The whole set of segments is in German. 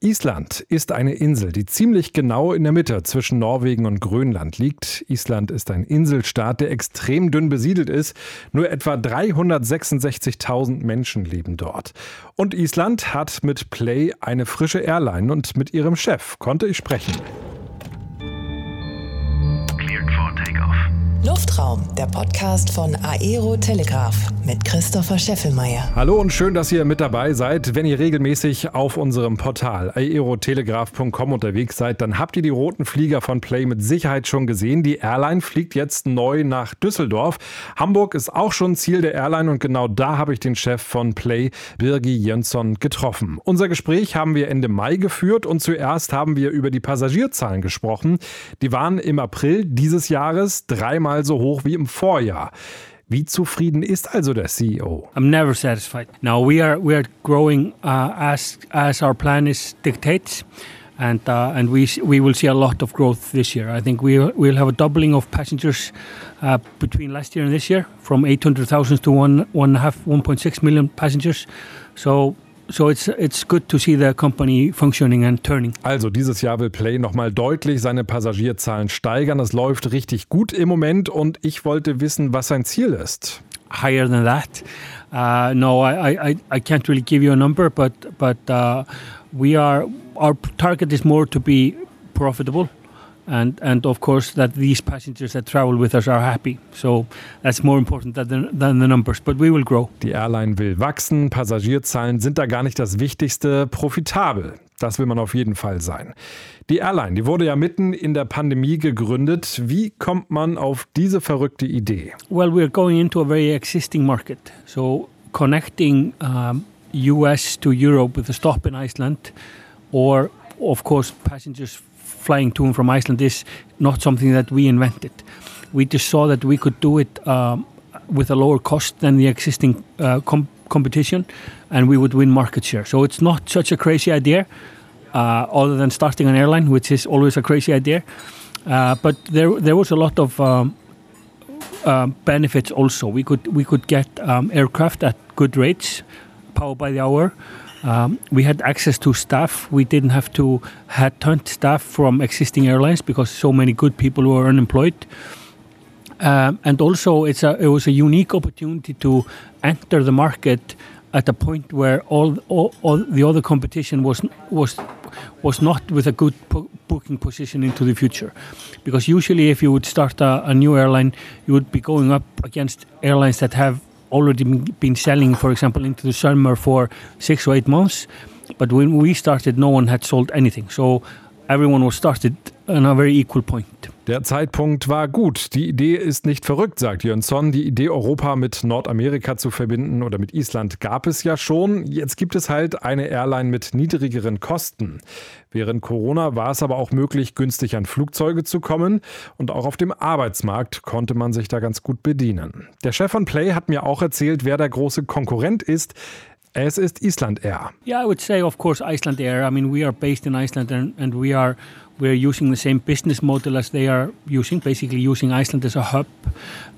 Island ist eine Insel, die ziemlich genau in der Mitte zwischen Norwegen und Grönland liegt. Island ist ein Inselstaat, der extrem dünn besiedelt ist. Nur etwa 366.000 Menschen leben dort. Und Island hat mit Play eine frische Airline und mit ihrem Chef konnte ich sprechen. Luftraum, der Podcast von Aero Telegraph mit Christopher Scheffelmeier. Hallo und schön, dass ihr mit dabei seid. Wenn ihr regelmäßig auf unserem Portal aerotelegraph.com unterwegs seid, dann habt ihr die roten Flieger von Play mit Sicherheit schon gesehen. Die Airline fliegt jetzt neu nach Düsseldorf. Hamburg ist auch schon Ziel der Airline und genau da habe ich den Chef von Play, Birgi Jönsson, getroffen. Unser Gespräch haben wir Ende Mai geführt und zuerst haben wir über die Passagierzahlen gesprochen. Die waren im April dieses Jahres dreimal dreimal so hoch wie im Vorjahr. Wie zufrieden ist also der CEO? I'm never satisfied. Now we are we are growing uh, as as our plan is dictates. And, uh, and we, we will see a lot of growth this year. I think we will have a doubling of passengers uh, between last year and this year, from 800,000 to one, one and a half, 1.6 million passengers. So So it's, it's good to see the company functioning and turning. Also dieses Jahr will Play nochmal deutlich seine Passagierzahlen steigern. Das läuft richtig gut im Moment und ich wollte wissen, was sein Ziel ist. Higher than that. Uh, no, I, I, I can't really give you a number, but, but uh, we are, our target is more to be profitable. And and of course that these passengers that travel with us are happy. So that's more important than the, than the numbers. But we will grow. Die Airline will wachsen. Passagierzahlen sind da gar nicht das Wichtigste. Profitabel. Das will man auf jeden Fall sein. Die Airline, die wurde ja mitten in der Pandemie gegründet. Wie kommt man auf diese verrückte Idee? Well, we're going into a very existing market. So connecting um, US to Europe with a stop in Iceland or of course passengers flying to and from Iceland is not something that we invented. We just saw that we could do it um, with a lower cost than the existing uh, com competition, and we would win market share. So it's not such a crazy idea, uh, other than starting an airline, which is always a crazy idea. Uh, but there, there was a lot of um, uh, benefits also. We could we could get um, aircraft at good rates, power by the hour. Um, we had access to staff. We didn't have to hunt staff from existing airlines because so many good people were unemployed. Um, and also, it's a, it was a unique opportunity to enter the market at a point where all, all, all the other competition was was was not with a good booking position into the future, because usually if you would start a, a new airline, you would be going up against airlines that have already been selling, for example, into the summer for six or eight months. But when we started, no one had sold anything. So everyone was started on a very equal point. Der Zeitpunkt war gut. Die Idee ist nicht verrückt, sagt Jönsson. Die Idee, Europa mit Nordamerika zu verbinden oder mit Island gab es ja schon. Jetzt gibt es halt eine Airline mit niedrigeren Kosten. Während Corona war es aber auch möglich, günstig an Flugzeuge zu kommen. Und auch auf dem Arbeitsmarkt konnte man sich da ganz gut bedienen. Der Chef von Play hat mir auch erzählt, wer der große Konkurrent ist. Es ist Island Air. Yeah, I would say, of course, Iceland Air. I mean, we are based in Iceland and, and we are we're using the same business model as they are using, basically using Iceland as a hub.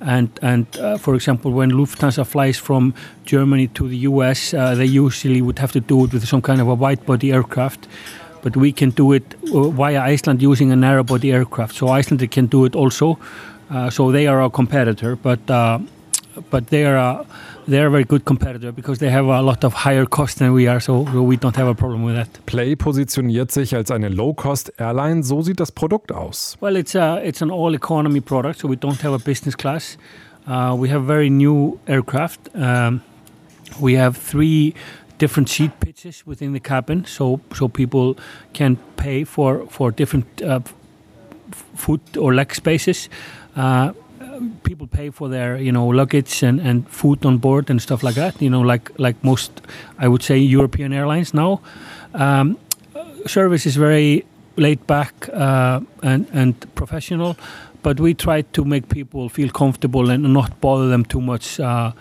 And and uh, for example, when Lufthansa flies from Germany to the US, uh, they usually would have to do it with some kind of a wide body aircraft. But we can do it uh, via Iceland using a narrow body aircraft. So Iceland can do it also. Uh, so they are our competitor, but uh, but they are they're a very good competitor because they have a lot of higher cost than we are, so, we don't have a problem with that. Play positioniert sich als eine Low-Cost-Airline. So sieht das Produkt aus. Well, it's a, it's an all-economy product, so we don't have a business class. Uh, we have very new aircraft. Um, we have three different seat pitches within the cabin, so so people can pay for for different uh, foot or leg spaces. Uh, people pay for their you know luggage and, and food on board and stuff like that. You know, like like most I would say European airlines now. Um, service is very laid back uh, and and professional, but we try to make people feel comfortable and not bother them too much. Uh,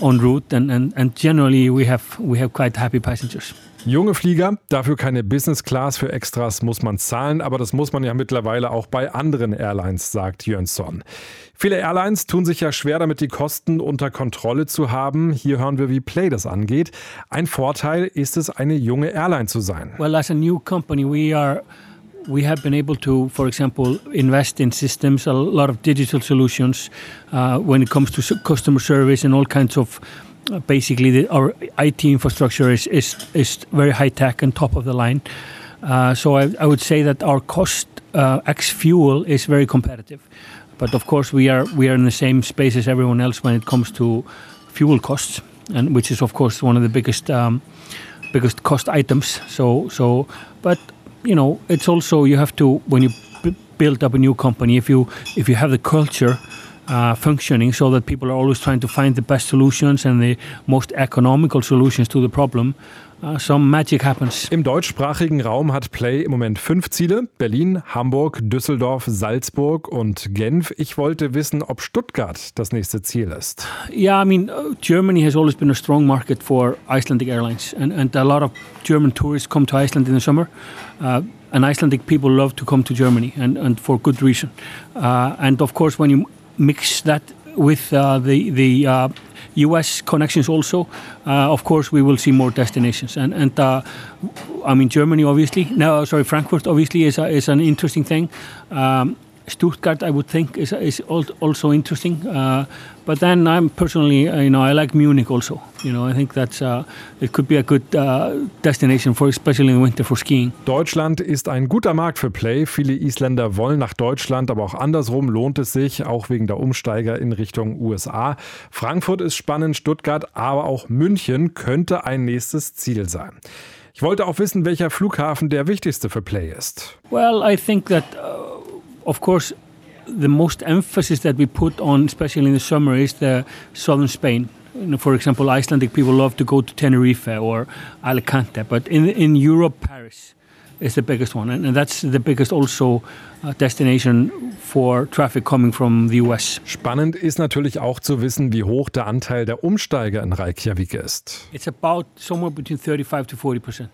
en route, and, and, and generally we have we have quite happy passengers. Junge Flieger, dafür keine Business Class für Extras muss man zahlen, aber das muss man ja mittlerweile auch bei anderen Airlines, sagt Jönsson. Viele Airlines tun sich ja schwer damit, die Kosten unter Kontrolle zu haben. Hier hören wir, wie Play das angeht. Ein Vorteil ist es, eine junge Airline zu sein. Well, as a new company, we are we have been able to, for example, invest in systems, a lot of digital solutions uh, when it comes to customer service and all kinds of. Uh, basically, the, our IT infrastructure is, is is very high tech and top of the line. Uh, so I, I, would say that our cost uh, ex fuel is very competitive. But of course, we are we are in the same space as everyone else when it comes to fuel costs, and which is of course one of the biggest um, biggest cost items. So so, but you know, it's also you have to when you build up a new company. If you if you have the culture uh, functioning so that people are always trying to find the best solutions and the most economical solutions to the problem, some magic happens. Im deutschsprachigen Raum hat Play im Moment fünf Ziele: Berlin, Hamburg, Düsseldorf, Salzburg und Genf. Ich wollte wissen, ob Stuttgart das nächste Ziel ist. Yeah, I mean, uh, Germany has always been a strong market for Icelandic airlines, and, and a lot of German tourists come to Iceland in the summer. Uh, and Icelandic people love to come to Germany, and, and for good reason. Uh, and of course, when you mix that with uh, the the uh, U.S. connections also, uh, of course, we will see more destinations. And and uh, I mean Germany, obviously. No, sorry, Frankfurt, obviously, is a, is an interesting thing. Um, Stuttgart, I would think, is, is also interesting. Uh, but then I'm personally, uh, you know, I like Munich also. You know, I think that's uh, it could be a good uh, destination for, especially in winter for skiing. Deutschland ist ein guter Markt für Play. Viele Isländer wollen nach Deutschland, aber auch andersrum lohnt es sich, auch wegen der Umsteiger in Richtung USA. Frankfurt ist spannend, Stuttgart, aber auch München könnte ein nächstes Ziel sein. Ich wollte auch wissen, welcher Flughafen der wichtigste für Play ist. Well, I think that uh, of course, the most emphasis that we put on, especially in the summer, is the southern Spain. You know, for example, Icelandic people love to go to Tenerife or Alicante, but in in Europe, Paris is the biggest one, and, and that's the biggest also uh, destination for traffic coming from the US. Spannend ist natürlich auch zu wissen, wie hoch der Anteil der Umsteiger in Reykjavik ist. It's about somewhere between 35 to 40 percent.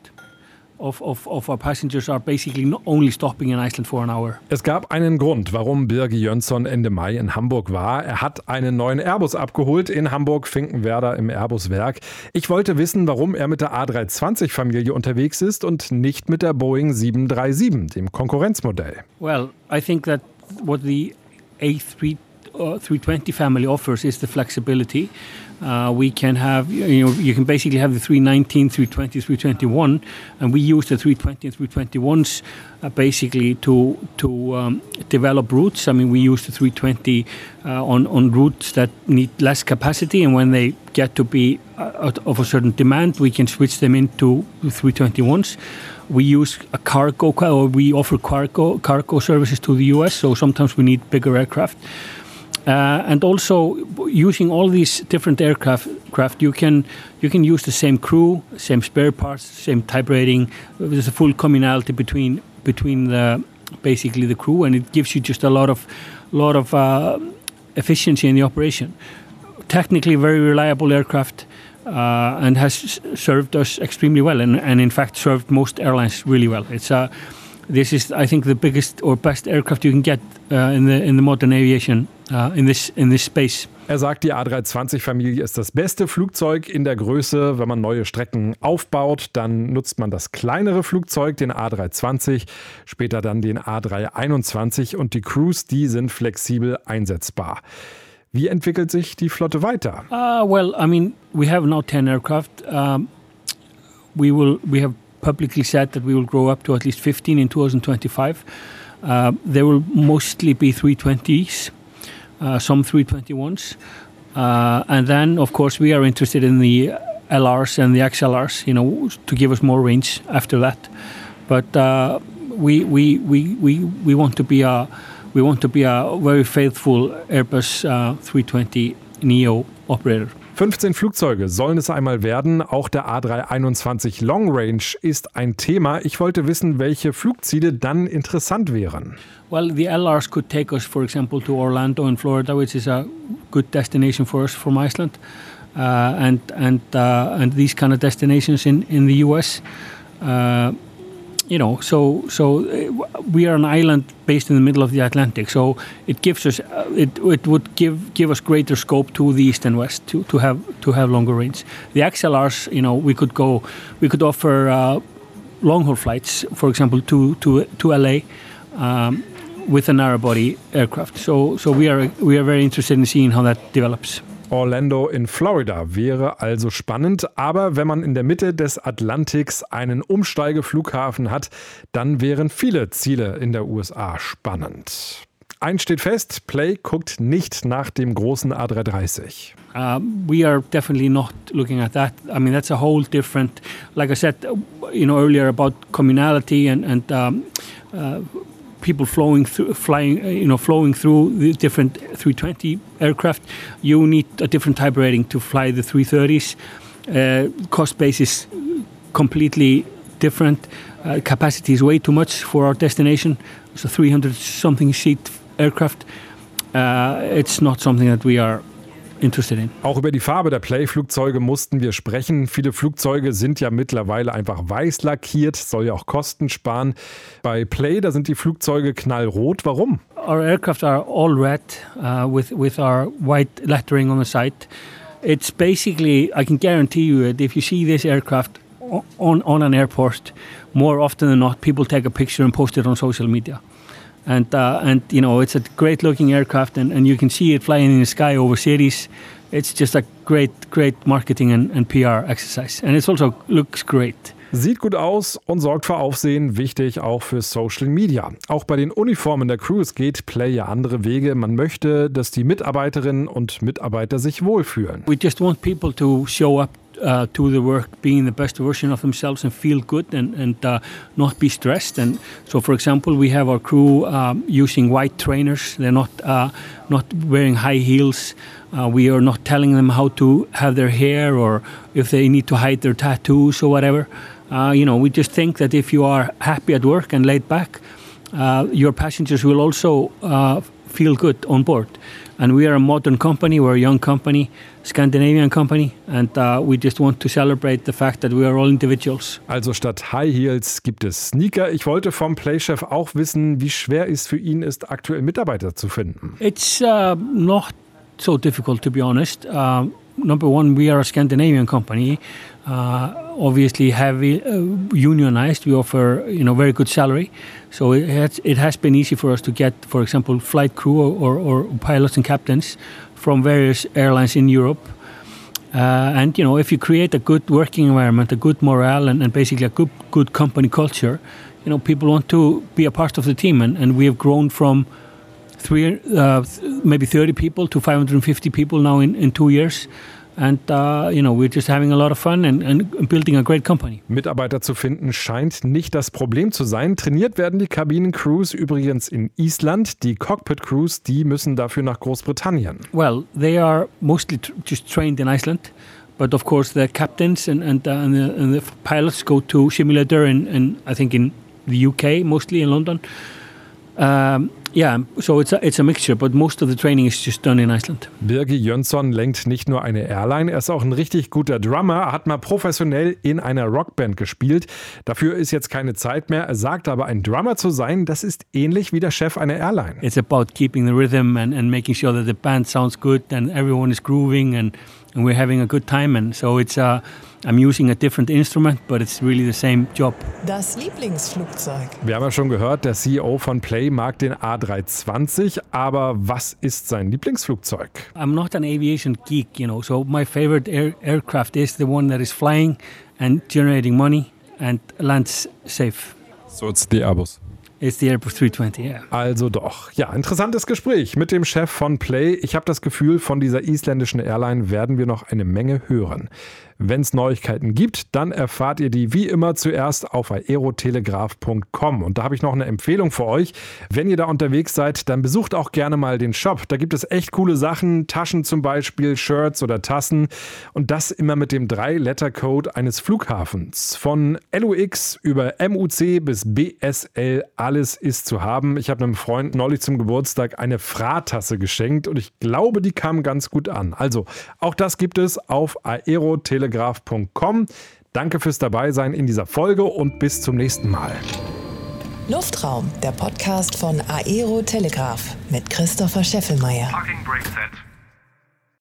Of, of, of, our passengers are basically only stopping in Iceland for an hour. Es gab einen Grund, warum Birgi Jönsson Ende Mai in Hamburg war. Er hat einen neuen Airbus abgeholt in Hamburg-Finkenwerder im Airbus-Werk. Ich wollte wissen, warum er mit der A320-Familie unterwegs ist und nicht mit der Boeing 737, dem Konkurrenzmodell. Well, I think that what the A3 uh, 320 family offers is the flexibility. Uh, we can have, you know, you can basically have the 319, 320, 321, and we use the 320 and 321s uh, basically to to um, develop routes. I mean, we use the 320 uh, on on routes that need less capacity, and when they get to be uh, of a certain demand, we can switch them into 321s we use a cargo or we offer cargo cargo services to the US so sometimes we need bigger aircraft uh, and also using all these different aircraft craft, you can you can use the same crew, same spare parts, same type rating. There's a full commonality between between the basically the crew, and it gives you just a lot of lot of uh, efficiency in the operation. Technically, very reliable aircraft. Uh, and has served us extremely well, and, and in fact served most airlines really well. It's a this is, I think, the biggest or best aircraft you can get uh, in the in the modern aviation uh, in this in this space. Er sagt, die A320-Familie ist das beste Flugzeug in der Größe. Wenn man neue Strecken aufbaut, dann nutzt man das kleinere Flugzeug, den A320, später dann den A321 und die Crews, die sind flexibel einsetzbar. Wie entwickelt sich die Flotte weiter? Uh, well, I mean, we have now 10 aircraft. Um, we will we have publicly said that we will grow up to at least 15 in 2025. Uh, there will mostly be 320s, uh, some 321s. Uh, and then, of course, we are interested in the LRs and the XLRs, you know, to give us more range after that. But uh, we, we, we, we, we want to be a we want to be a very faithful Airbus 320 uh, Neo operator. 15 Flugzeuge sollen es einmal werden. Auch der A321 Long Range ist ein Thema. Ich wollte wissen, welche Flugziele dann interessant wären. Well, the LRs could take us, for example, to Orlando in Florida, which is a good destination for us from Iceland. uh, and and uh, and these kind of destinations in in the U.S. Uh, you know, so so uh, we are an island based in the middle of the Atlantic, so it gives us uh, it it would give give us greater scope to the east and west to, to have to have longer range. The XLRs, you know, we could go, we could offer uh, long haul flights, for example, to to to LA. Um, with a narrow body aircraft. So, so we are we are very interested in seeing how that develops. Orlando in Florida wäre also spannend, aber wenn man in der Mitte des Atlantiks einen Umsteigeflughafen hat, dann wären viele Ziele in der USA spannend. Eins steht fest, Play guckt nicht nach dem großen A330. Uh, we are definitely not looking at that. I mean, that's a whole different, like I said, you know, earlier about communality and, and um, uh, people flowing through, flying, uh, you know, flowing through the different 320 aircraft. You need a different type rating to fly the 330s. Uh, cost base is completely different. Uh, capacity is way too much for our destination. It's a 300 something seat aircraft. Uh, it's not something that we are in. Auch über die Farbe der Play-Flugzeuge mussten wir sprechen. Viele Flugzeuge sind ja mittlerweile einfach weiß lackiert, soll ja auch Kosten sparen. Bei Play, da sind die Flugzeuge knallrot. Warum? Our aircraft are all red uh, with, with our white lettering on the side. It's basically, I can guarantee you that if you see this aircraft on, on an airport, more often than not, people take a picture and post it on social media. And uh, and you know it's a great looking aircraft and, and you can see it flying in the sky over cities it's just a great great marketing and, and PR exercise and it also looks great Sieht gut aus und sorgt für Aufsehen, wichtig auch für Social Media. Auch bei den Uniformen der Crews geht Play ja andere Wege. Man möchte, dass die Mitarbeiterinnen und Mitarbeiter sich wohlfühlen. We just want people to show up uh, to the work being the best version of themselves and feel good and, and uh, not be stressed. And so, for example, we have our crew um, using white trainers. They're not uh, not wearing high heels. Uh, we are not telling them how to have their hair or if they need to hide their tattoos or whatever. Uh, you know, we just think that if you are happy at work and laid back, uh, your passengers will also feel good on board. And we are a modern company, we're a young company, Scandinavian company, and uh, we just want to celebrate the fact that we are all individuals. Also statt High Heels gibt es Sneaker. Ich wollte vom Playchef auch wissen, wie schwer es für ihn ist, aktuell Mitarbeiter zu finden. It's uh, not so difficult to be honest. Uh, number one, we are a Scandinavian company. Uh, obviously heavy uh, unionized. We offer you know very good salary, so it has, it has been easy for us to get, for example, flight crew or, or pilots and captains from various airlines in Europe. Uh, and you know, if you create a good working environment, a good morale, and, and, basically a good good company culture, you know, people want to be a part of the team. And, and we have grown from three, uh, maybe 30 people to 550 people now in, in two years. And uh, you know, we're just having a lot of fun and, and building a great company. Mitarbeiter zu finden scheint nicht das Problem zu sein. Trainiert werden die Kabinencrews übrigens in Island. Die Cockpit Crews, die müssen dafür nach Großbritannien. Well, they are mostly just trained in Iceland. But of course, the captains and, and, uh, and, the, and the pilots go to simulator in, in, I think, in the UK, mostly in London. Um, yeah, so it's a, it's a mixture, but most of the training is just done in Iceland. Birgi Jönsson lenkt nicht nur eine Airline, er ist auch ein richtig guter Drummer, hat mal professionell in einer Rockband gespielt. Dafür ist jetzt keine Zeit mehr. Er sagt aber, ein Drummer zu sein, das ist ähnlich wie der Chef einer Airline. It's about keeping the rhythm and, and making sure that the band sounds good and everyone is grooving and, and we're having a good time. And so it's uh, I'm using a different instrument, but it's really the same job. Das Lieblingsflugzeug. Wir haben ja schon gehört, der CEO von Play mag den A320, aber was ist sein Lieblingsflugzeug? I'm not an aviation geek, you know, so my favorite air aircraft is the one that is flying and generating money and lands safe. So it's the Airbus. It's the Airbus 320, yeah. Also doch. Ja, interessantes Gespräch mit dem Chef von Play. Ich habe das Gefühl, von dieser isländischen Airline werden wir noch eine Menge hören. Wenn es Neuigkeiten gibt, dann erfahrt ihr die wie immer zuerst auf aerotelegraph.com. Und da habe ich noch eine Empfehlung für euch. Wenn ihr da unterwegs seid, dann besucht auch gerne mal den Shop. Da gibt es echt coole Sachen, Taschen zum Beispiel, Shirts oder Tassen. Und das immer mit dem 3-Letter-Code eines Flughafens. Von LUX über MUC bis BSL, alles ist zu haben. Ich habe einem Freund neulich zum Geburtstag eine Fra-Tasse geschenkt und ich glaube, die kam ganz gut an. Also, auch das gibt es auf aerotelegraph.com. Danke fürs Dabeisein in dieser Folge und bis zum nächsten Mal. Luftraum, der Podcast von Aero Telegraph mit Christopher Scheffelmeier. Parking Brake Set.